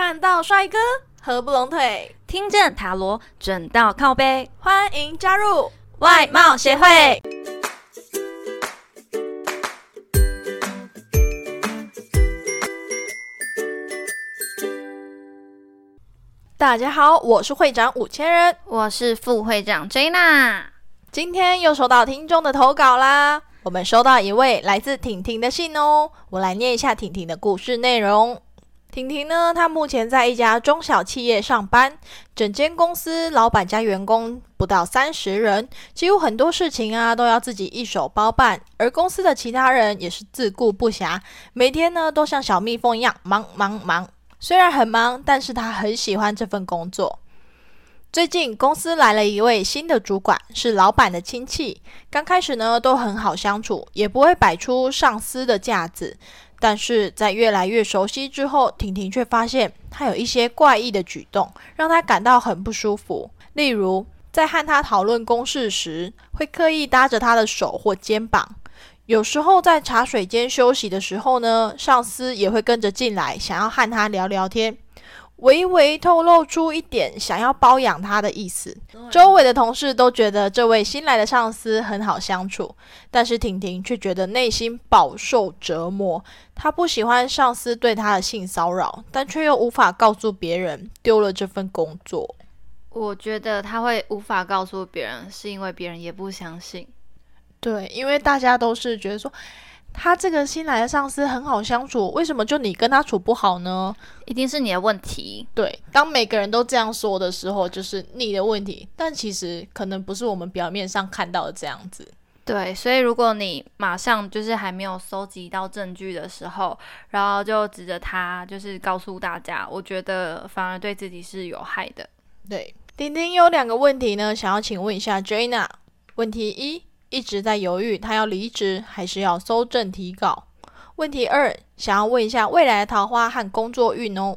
看到帅哥合不拢腿，听见塔罗准到靠背，欢迎加入外貌协会。大家好，我是会长五千人，我是副会长 Jana。今天又收到听众的投稿啦。我们收到一位来自婷婷的信哦，我来念一下婷婷的故事内容。婷婷呢，她目前在一家中小企业上班，整间公司老板加员工不到三十人，几乎很多事情啊都要自己一手包办，而公司的其他人也是自顾不暇，每天呢都像小蜜蜂一样忙忙忙。虽然很忙，但是他很喜欢这份工作。最近公司来了一位新的主管，是老板的亲戚。刚开始呢都很好相处，也不会摆出上司的架子。但是在越来越熟悉之后，婷婷却发现他有一些怪异的举动，让她感到很不舒服。例如，在和他讨论公事时，会刻意搭着他的手或肩膀。有时候在茶水间休息的时候呢，上司也会跟着进来，想要和他聊聊天，微微透露出一点想要包养他的意思。周围的同事都觉得这位新来的上司很好相处，但是婷婷却觉得内心饱受折磨。她不喜欢上司对她的性骚扰，但却又无法告诉别人丢了这份工作。我觉得他会无法告诉别人，是因为别人也不相信。对，因为大家都是觉得说，他这个新来的上司很好相处，为什么就你跟他处不好呢？一定是你的问题。对，当每个人都这样说的时候，就是你的问题。但其实可能不是我们表面上看到的这样子。对，所以如果你马上就是还没有收集到证据的时候，然后就指着他，就是告诉大家，我觉得反而对自己是有害的。对，丁丁有两个问题呢，想要请问一下 Jana。问题一。一直在犹豫，他要离职还是要搜证提稿？问题二，想要问一下未来的桃花和工作运哦。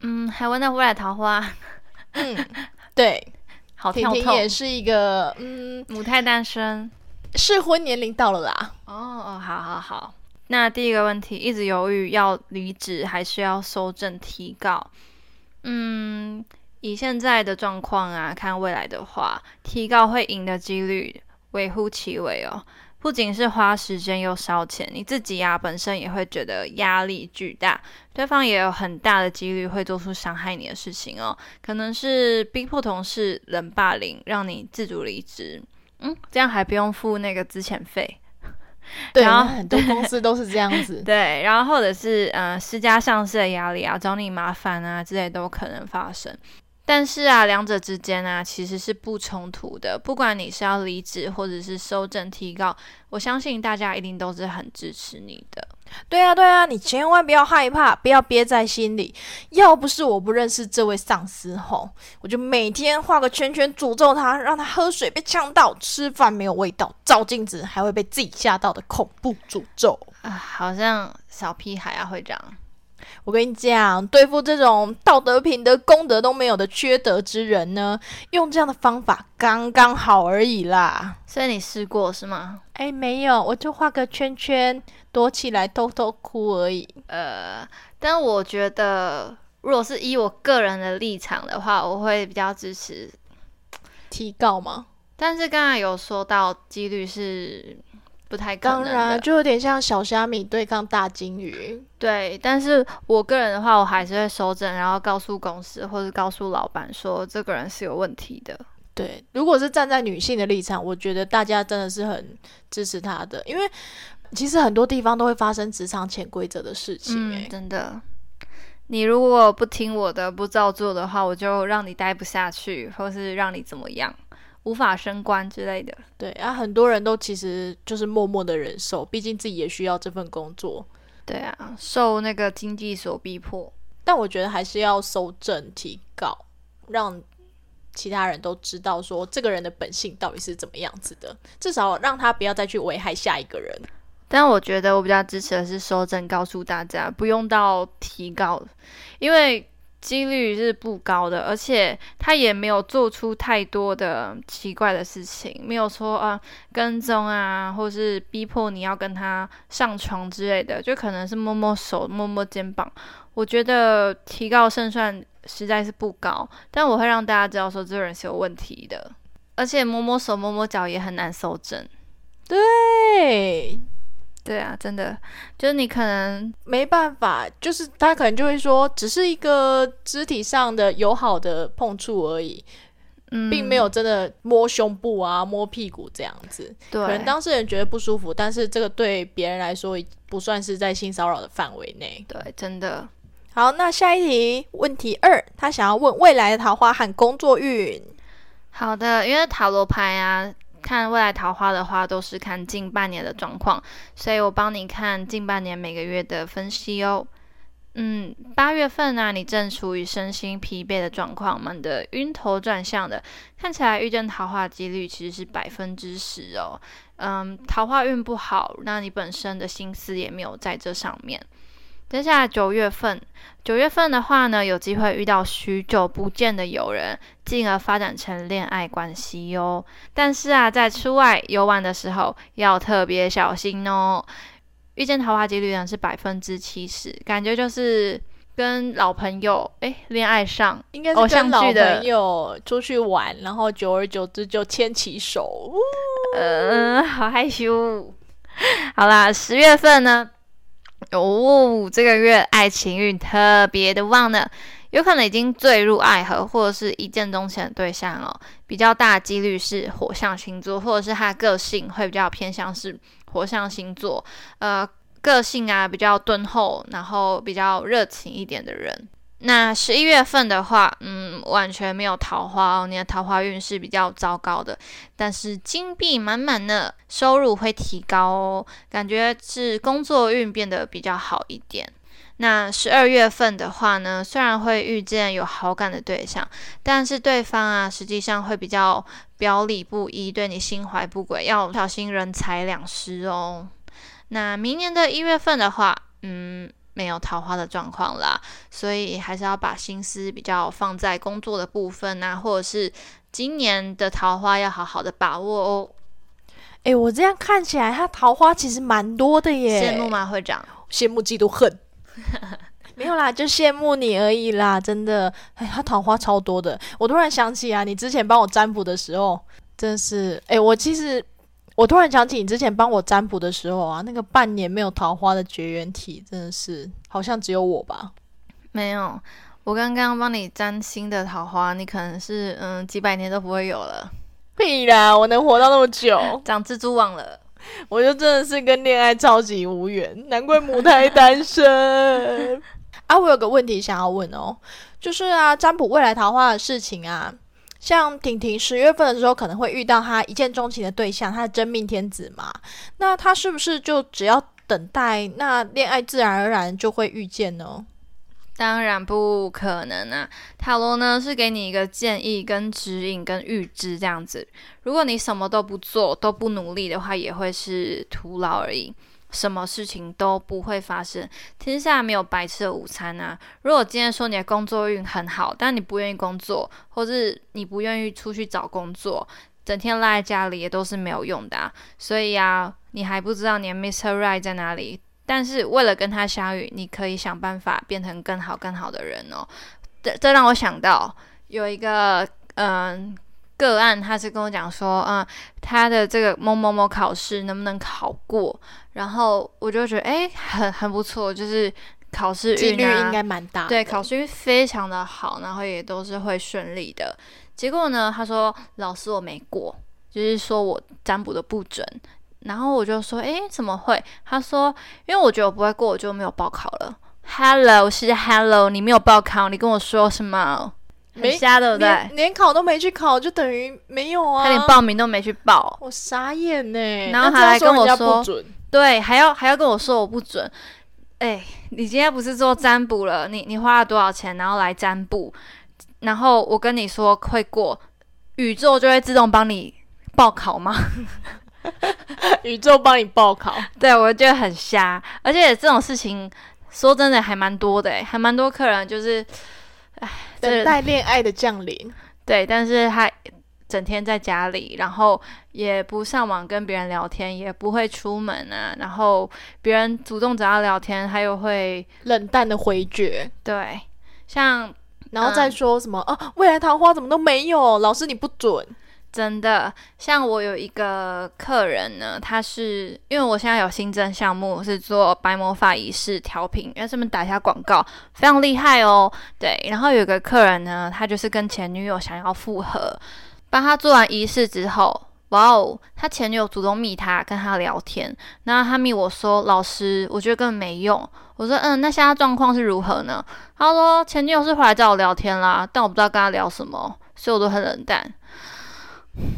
嗯，还问到未来桃花？嗯，对，好跳婷也是一个嗯母胎单身，适婚年龄到了啦。哦哦，好好好。那第一个问题，一直犹豫要离职还是要搜证提稿？嗯，以现在的状况啊，看未来的话，提告会赢的几率。微乎其微哦，不仅是花时间又烧钱，你自己呀本身也会觉得压力巨大，对方也有很大的几率会做出伤害你的事情哦，可能是逼迫同事、冷霸凌，让你自主离职，嗯，这样还不用付那个资遣费，对，然后很多公司都是这样子，对，然后或者是呃施加上司的压力啊，找你麻烦啊之类都可能发生。但是啊，两者之间啊，其实是不冲突的。不管你是要离职，或者是收证提告，我相信大家一定都是很支持你的。对啊，对啊，你千万不要害怕，不要憋在心里。要不是我不认识这位上司吼，我就每天画个圈圈诅咒他，让他喝水被呛到，吃饭没有味道，照镜子还会被自己吓到的恐怖诅咒啊！好像小屁孩啊，会这样。我跟你讲，对付这种道德品德、功德都没有的缺德之人呢，用这样的方法刚刚好而已啦。所以你试过是吗？哎，没有，我就画个圈圈，躲起来偷偷哭而已。呃，但我觉得，如果是以我个人的立场的话，我会比较支持提告吗？但是刚才有说到几率是。不太当然，就有点像小虾米对抗大金鱼。对，但是我个人的话，我还是会收证，然后告诉公司或者告诉老板说这个人是有问题的。对，如果是站在女性的立场，我觉得大家真的是很支持她的，因为其实很多地方都会发生职场潜规则的事情。哎，真的，你如果不听我的，不照做的话，我就让你待不下去，或是让你怎么样。无法升官之类的，对啊，很多人都其实就是默默的忍受，毕竟自己也需要这份工作。对啊，受那个经济所逼迫，但我觉得还是要收正提告，让其他人都知道说这个人的本性到底是怎么样子的，至少让他不要再去危害下一个人。但我觉得我比较支持的是收证，告诉大家不用到提告，因为几率是不高的，而且他也没有做出太多的奇怪的事情，没有说啊跟踪啊，或是逼迫你要跟他上床之类的，就可能是摸摸手、摸摸肩膀。我觉得提高胜算实在是不高，但我会让大家知道说这个人是有问题的，而且摸摸手、摸摸脚也很难搜证。对。对啊，真的，就是你可能没办法，就是他可能就会说，只是一个肢体上的友好的碰触而已，嗯，并没有真的摸胸部啊、摸屁股这样子。对，可能当事人觉得不舒服，但是这个对别人来说不算是在性骚扰的范围内。对，真的。好，那下一题，问题二，他想要问未来的桃花和工作运。好的，因为塔罗牌啊。看未来桃花的话，都是看近半年的状况，所以我帮你看近半年每个月的分析哦。嗯，八月份呢，你正处于身心疲惫的状况，蛮的晕头转向的，看起来遇见桃花几率其实是百分之十哦。嗯，桃花运不好，那你本身的心思也没有在这上面。接下来九月份，九月份的话呢，有机会遇到许久不见的友人，进而发展成恋爱关系哟。但是啊，在出外游玩的时候要特别小心哦。遇见桃花几率呢是百分之七十，感觉就是跟老朋友哎恋爱上，应该是跟老朋友出去玩，然后久而久之就牵起手。嗯，好害羞。好啦，十月份呢？哦，这个月爱情运特别的旺呢，有可能已经坠入爱河，或者是一见钟情的对象哦。比较大的几率是火象星座，或者是他个性会比较偏向是火象星座，呃，个性啊比较敦厚，然后比较热情一点的人。那十一月份的话，嗯，完全没有桃花哦，你的桃花运是比较糟糕的。但是金币满满的，收入会提高哦，感觉是工作运变得比较好一点。那十二月份的话呢，虽然会遇见有好感的对象，但是对方啊，实际上会比较表里不一，对你心怀不轨，要小心人财两失哦。那明年的一月份的话，嗯。没有桃花的状况啦，所以还是要把心思比较放在工作的部分啊，或者是今年的桃花要好好的把握哦。哎，我这样看起来，他桃花其实蛮多的耶。羡慕吗，会长？羡慕嫉妒恨？没有啦，就羡慕你而已啦，真的。哎，他桃花超多的。我突然想起啊，你之前帮我占卜的时候，真是哎，我其实。我突然想起你之前帮我占卜的时候啊，那个半年没有桃花的绝缘体，真的是好像只有我吧？没有，我刚刚帮你占新的桃花，你可能是嗯几百年都不会有了。屁啦，我能活到那么久，长蜘蛛网了，我就真的是跟恋爱超级无缘，难怪母胎单身。啊，我有个问题想要问哦，就是啊，占卜未来桃花的事情啊。像婷婷十月份的时候，可能会遇到她一见钟情的对象，她的真命天子嘛？那她是不是就只要等待，那恋爱自然而然就会遇见呢？当然不可能啊！塔罗呢是给你一个建议、跟指引、跟预知这样子。如果你什么都不做、都不努力的话，也会是徒劳而已。什么事情都不会发生，天下没有白吃的午餐啊！如果今天说你的工作运很好，但你不愿意工作，或是你不愿意出去找工作，整天赖在家里也都是没有用的啊！所以啊，你还不知道你的 Mr. Right 在哪里，但是为了跟他相遇，你可以想办法变成更好、更好的人哦。这这让我想到有一个嗯。个案，他是跟我讲说，嗯，他的这个某某某考试能不能考过？然后我就觉得，哎，很很不错，就是考试几率应该蛮大，对，考试运非常的好，然后也都是会顺利的。结果呢，他说老师我没过，就是说我占卜的不准。然后我就说，哎，怎么会？他说，因为我觉得我不会过，我就没有报考了。Hello，是 Hello，你没有报考，你跟我说什么？没瞎对不对？连考都没去考，就等于没有啊！他连报名都没去报，我傻眼呢。然后他还跟我说，对，还要还要跟我说我不准。哎，你今天不是做占卜了？你你花了多少钱，然后来占卜？然后我跟你说会过，宇宙就会自动帮你报考吗？宇宙帮你报考？对，我觉得很瞎。而且这种事情说真的还蛮多的，还蛮多客人就是。等待恋爱的降临。对，但是他整天在家里，然后也不上网跟别人聊天，也不会出门啊。然后别人主动找他聊天，他又会冷淡的回绝。对，像然后再说什么啊，未来桃花怎么都没有？老师你不准。真的，像我有一个客人呢，他是因为我现在有新增项目是做白魔法仪式调频，要这边打一下广告，非常厉害哦。对，然后有一个客人呢，他就是跟前女友想要复合，帮他做完仪式之后，哇哦，他前女友主动密他跟他聊天，那他密我说老师，我觉得根本没用。我说嗯，那现在状况是如何呢？他说前女友是回来找我聊天啦，但我不知道跟他聊什么，所以我都很冷淡。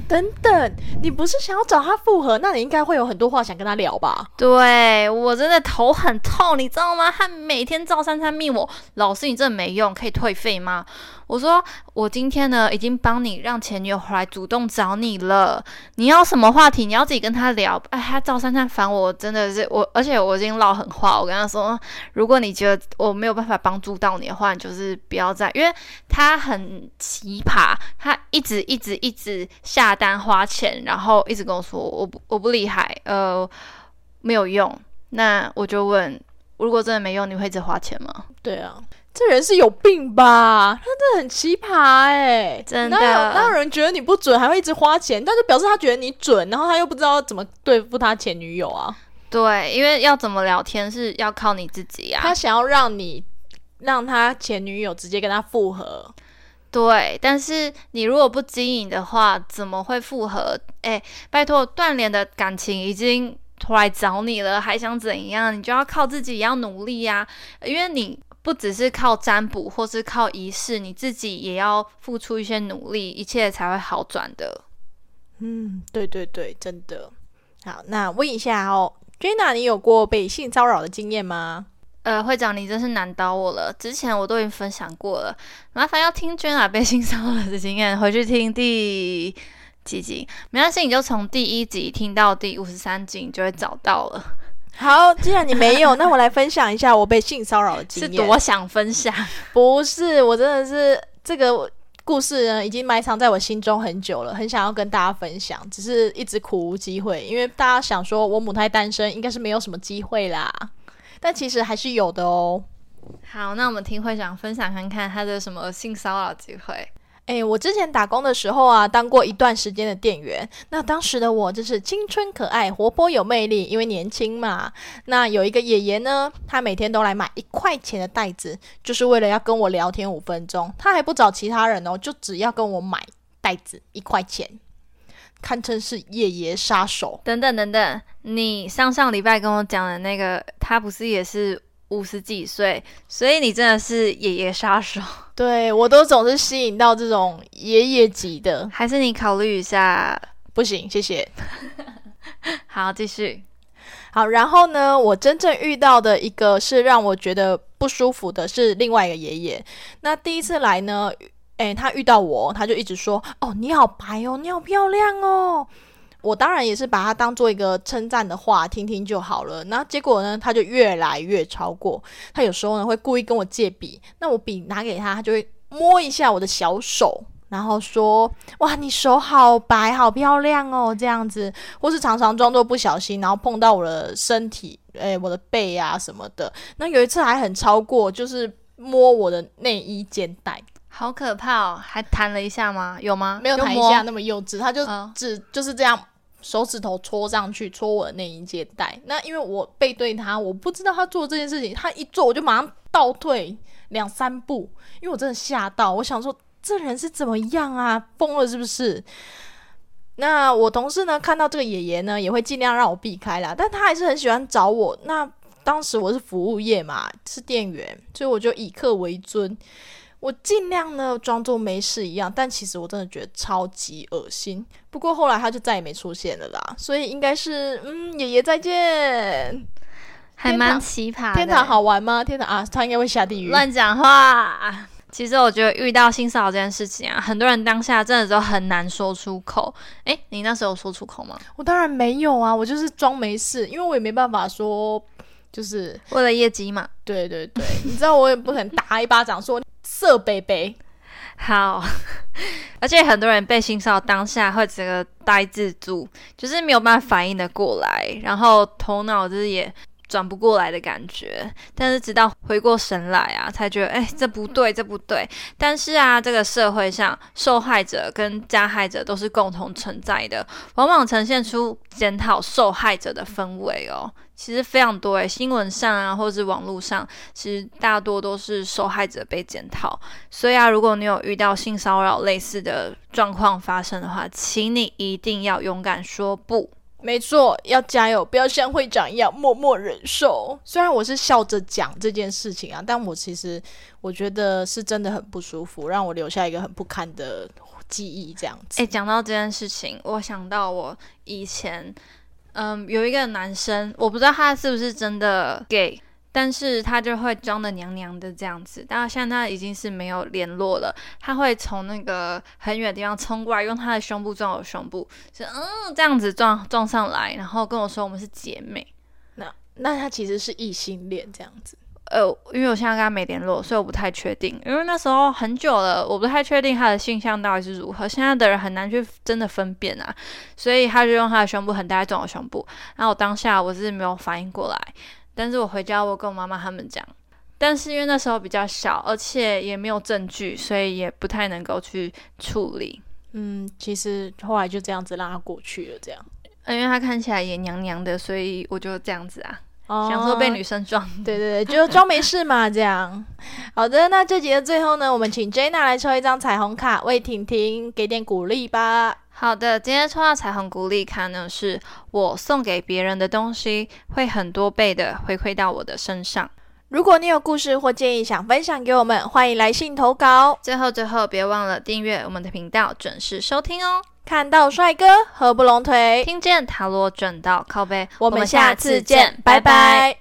等等，你不是想要找他复合？那你应该会有很多话想跟他聊吧？对我真的头很痛，你知道吗？他每天照三餐密我，老师你真的没用，可以退费吗？我说我今天呢已经帮你让前女友回来主动找你了，你要什么话题你要自己跟他聊。哎，他赵珊珊烦我，真的是我，而且我已经唠狠话，我跟他说，如果你觉得我没有办法帮助到你的话，你就是不要再，因为他很奇葩，他一直一直一直下单花钱，然后一直跟我说我不我不厉害，呃没有用。那我就问，如果真的没用，你会一直花钱吗？对啊。这人是有病吧？他真的很奇葩哎，真的。哪有哪有人觉得你不准，还会一直花钱？但是表示他觉得你准，然后他又不知道怎么对付他前女友啊？对，因为要怎么聊天是要靠你自己啊。他想要让你让他前女友直接跟他复合，对。但是你如果不经营的话，怎么会复合？哎，拜托，断联的感情已经来找你了，还想怎样？你就要靠自己，也要努力呀，因为你。不只是靠占卜或是靠仪式，你自己也要付出一些努力，一切才会好转的。嗯，对对对，真的。好，那问一下哦，Jenna，你有过被性骚扰的经验吗？呃，会长，你真是难倒我了。之前我都已经分享过了，麻烦要听 Jenna 被性骚扰的经验，回去听第几集？没关系，你就从第一集听到第五十三集，你就会找到了。好，既然你没有，那我来分享一下我被性骚扰的经验。是多想分享？不是，我真的是这个故事呢，已经埋藏在我心中很久了，很想要跟大家分享，只是一直苦无机会。因为大家想说我母胎单身，应该是没有什么机会啦，但其实还是有的哦。好，那我们听会长分享看看他的什么性骚扰机会。哎，我之前打工的时候啊，当过一段时间的店员。那当时的我就是青春可爱、活泼有魅力，因为年轻嘛。那有一个爷爷呢，他每天都来买一块钱的袋子，就是为了要跟我聊天五分钟。他还不找其他人哦，就只要跟我买袋子一块钱，堪称是爷爷杀手。等等等等，你上上礼拜跟我讲的那个，他不是也是？五十几岁，所以你真的是爷爷杀手。对我都总是吸引到这种爷爷级的，还是你考虑一下？不行，谢谢。好，继续。好，然后呢，我真正遇到的一个是让我觉得不舒服的，是另外一个爷爷。那第一次来呢，诶，他遇到我，他就一直说：“哦，你好白哦，你好漂亮哦。”我当然也是把它当做一个称赞的话听听就好了。那结果呢，他就越来越超过。他有时候呢会故意跟我借笔，那我笔拿给他，他就会摸一下我的小手，然后说：“哇，你手好白，好漂亮哦。”这样子，或是常常装作不小心，然后碰到我的身体，诶，我的背啊什么的。那有一次还很超过，就是摸我的内衣肩带，好可怕哦！还弹了一下吗？有吗？没有弹一下那么幼稚，他就只就是这样。手指头戳上去，戳我的内衣肩带。那因为我背对他，我不知道他做这件事情。他一做，我就马上倒退两三步，因为我真的吓到。我想说，这人是怎么样啊？疯了是不是？那我同事呢，看到这个爷爷呢，也会尽量让我避开啦。但他还是很喜欢找我。那当时我是服务业嘛，是店员，所以我就以客为尊。我尽量呢装作没事一样，但其实我真的觉得超级恶心。不过后来他就再也没出现了啦，所以应该是嗯，爷爷再见，还蛮奇葩。天堂好玩吗？天堂啊，他应该会下地狱。乱讲话。其实我觉得遇到性骚扰这件事情啊，很多人当下真的都很难说出口。诶，你那时候说出口吗？我当然没有啊，我就是装没事，因为我也没办法说，就是为了业绩嘛。对对对，你知道我也不可能打一巴掌说。色杯杯。好，而且很多人被性骚扰当下会整个呆滞住，就是没有办法反应的过来，然后头脑就是也。转不过来的感觉，但是直到回过神来啊，才觉得哎，这不对，这不对。但是啊，这个社会上受害者跟加害者都是共同存在的，往往呈现出检讨受害者的氛围哦。其实非常多诶，新闻上啊，或者是网络上，其实大多都是受害者被检讨。所以啊，如果你有遇到性骚扰类似的状况发生的话，请你一定要勇敢说不。没错，要加油，不要像会长一样默默忍受。虽然我是笑着讲这件事情啊，但我其实我觉得是真的很不舒服，让我留下一个很不堪的记忆。这样子，哎，讲到这件事情，我想到我以前，嗯，有一个男生，我不知道他是不是真的 gay。但是他就会装的娘娘的这样子，但是现在已经是没有联络了。他会从那个很远的地方冲过来，用他的胸部撞我胸部，是嗯这样子撞撞上来，然后跟我说我们是姐妹。那那他其实是异性恋这样子。呃，因为我现在跟他没联络，所以我不太确定。因为那时候很久了，我不太确定他的性向到底是如何。现在的人很难去真的分辨啊，所以他就用他的胸部很大撞我胸部，然后我当下我是没有反应过来。但是我回家，我跟我妈妈他们讲，但是因为那时候比较小，而且也没有证据，所以也不太能够去处理。嗯，其实后来就这样子让他过去了，这样。因为他看起来也娘娘的，所以我就这样子啊，想说被女生撞，对对对，就装没事嘛，这样。好的，那这集的最后呢，我们请 Jenna 来抽一张彩虹卡，为婷婷给点鼓励吧。好的，今天抽到彩虹鼓励卡呢，是我送给别人的东西会很多倍的回馈到我的身上。如果你有故事或建议想分享给我们，欢迎来信投稿。最后最后，别忘了订阅我们的频道，准时收听哦。看到帅哥合不拢腿，听见塔罗转到靠背，我们下次见，拜拜。